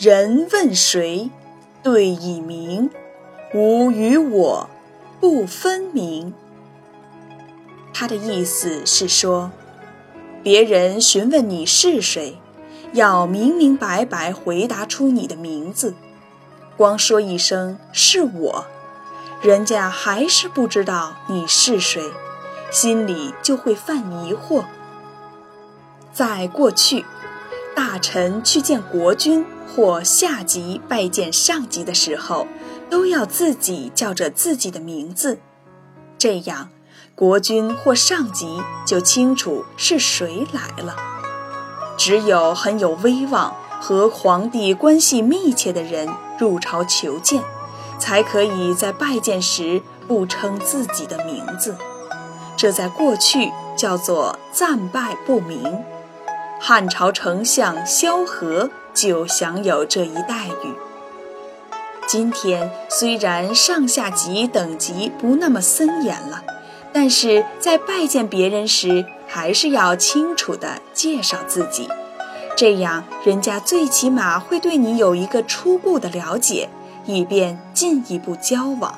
人问谁，对以明。吾与我不分明。他的意思是说，别人询问你是谁，要明明白白回答出你的名字。光说一声是我，人家还是不知道你是谁，心里就会犯疑惑。在过去，大臣去见国君或下级拜见上级的时候，都要自己叫着自己的名字，这样国君或上级就清楚是谁来了。只有很有威望和皇帝关系密切的人入朝求见，才可以在拜见时不称自己的名字，这在过去叫做暂拜不明。汉朝丞相萧何就享有这一待遇。今天虽然上下级等级不那么森严了，但是在拜见别人时，还是要清楚地介绍自己，这样人家最起码会对你有一个初步的了解，以便进一步交往。